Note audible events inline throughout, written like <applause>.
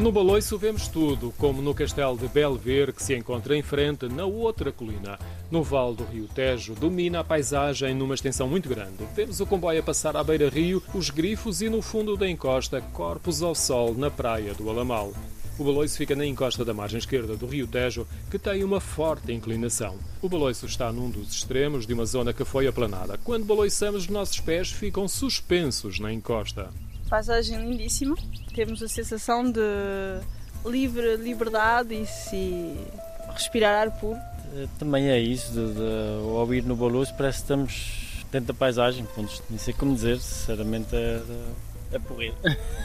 No Baloiço vemos tudo, como no castelo de Belver, que se encontra em frente, na outra colina. No vale do rio Tejo, domina a paisagem numa extensão muito grande. Vemos o comboio a passar à beira-rio, os grifos e, no fundo da encosta, corpos ao sol na praia do Alamal. O Baloiço fica na encosta da margem esquerda do rio Tejo, que tem uma forte inclinação. O Baloiço está num dos extremos de uma zona que foi aplanada. Quando baloiçamos, os nossos pés ficam suspensos na encosta. Paisagem lindíssima. Temos a sensação de livre liberdade e se respirar ar puro. Eh, também é isso, de, de ouvir no Baloiço parece que estamos dentro da paisagem, pontos, nem sei como dizer, sinceramente é, é porrer.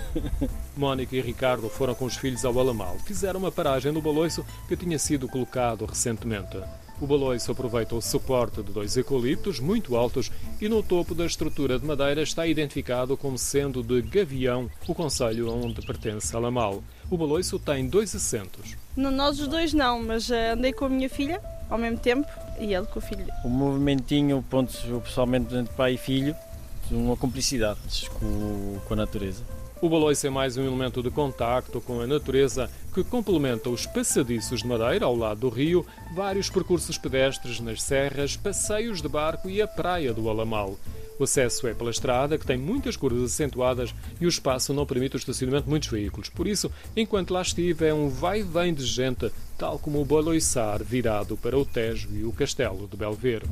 <laughs> Mónica e Ricardo foram com os filhos ao Alamal. Fizeram uma paragem no baloiço que tinha sido colocado recentemente. O baloiço aproveita o suporte de dois eucaliptos muito altos e no topo da estrutura de madeira está identificado como sendo de Gavião, o concelho onde pertence Alamal. O baloiço tem dois assentos. No, nós os dois não, mas uh, andei com a minha filha ao mesmo tempo e ele com o filho. O movimentinho, ponto, pessoalmente entre pai e filho, uma cumplicidade com, com a natureza. O baloiço é mais um elemento de contacto com a natureza que complementa os passadiços de madeira ao lado do rio, vários percursos pedestres nas serras, passeios de barco e a praia do Alamal. O acesso é pela estrada, que tem muitas curvas acentuadas e o espaço não permite o estacionamento de muitos veículos. Por isso, enquanto lá estive, é um vai-vem de gente, tal como o baloiçar virado para o Tejo e o Castelo de Belver.